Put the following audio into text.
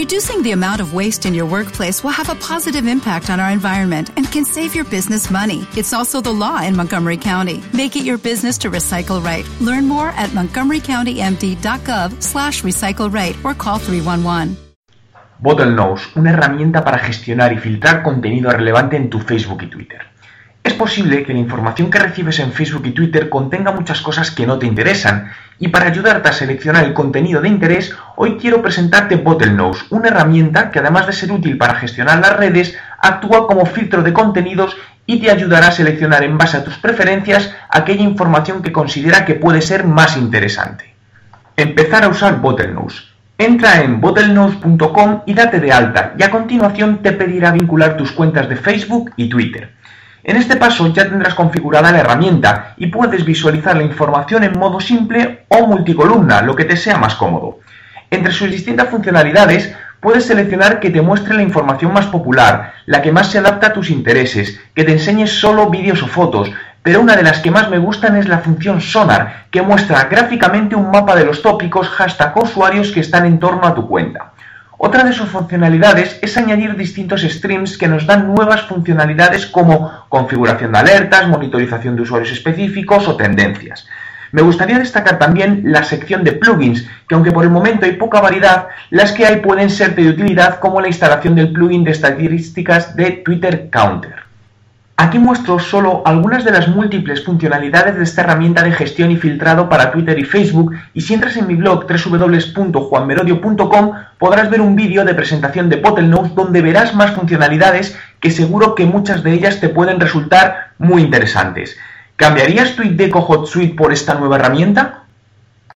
Reducing the amount of waste in your workplace will have a positive impact on our environment and can save your business money. It's also the law in Montgomery County. Make it your business to recycle right. Learn more at montgomerycountymd.gov slash recycle right or call 311. Bottlenose, una herramienta para gestionar y filtrar contenido relevante en tu Facebook y Twitter. Es posible que la información que recibes en Facebook y Twitter contenga muchas cosas que no te interesan, y para ayudarte a seleccionar el contenido de interés, hoy quiero presentarte Bottlenose, una herramienta que además de ser útil para gestionar las redes, actúa como filtro de contenidos y te ayudará a seleccionar en base a tus preferencias aquella información que considera que puede ser más interesante. Empezar a usar Bottlenose. Entra en bottlenose.com y date de alta, y a continuación te pedirá vincular tus cuentas de Facebook y Twitter. En este paso ya tendrás configurada la herramienta y puedes visualizar la información en modo simple o multicolumna, lo que te sea más cómodo. Entre sus distintas funcionalidades puedes seleccionar que te muestre la información más popular, la que más se adapta a tus intereses, que te enseñe solo vídeos o fotos, pero una de las que más me gustan es la función Sonar, que muestra gráficamente un mapa de los tópicos hashtag usuarios que están en torno a tu cuenta. Otra de sus funcionalidades es añadir distintos streams que nos dan nuevas funcionalidades como configuración de alertas, monitorización de usuarios específicos o tendencias. Me gustaría destacar también la sección de plugins, que aunque por el momento hay poca variedad, las que hay pueden ser de utilidad como la instalación del plugin de estadísticas de Twitter Counter. Aquí muestro solo algunas de las múltiples funcionalidades de esta herramienta de gestión y filtrado para Twitter y Facebook y si entras en mi blog www.juanmerodio.com podrás ver un vídeo de presentación de Bottlenose donde verás más funcionalidades que seguro que muchas de ellas te pueden resultar muy interesantes. ¿Cambiarías tu IDECO Hot Suite por esta nueva herramienta?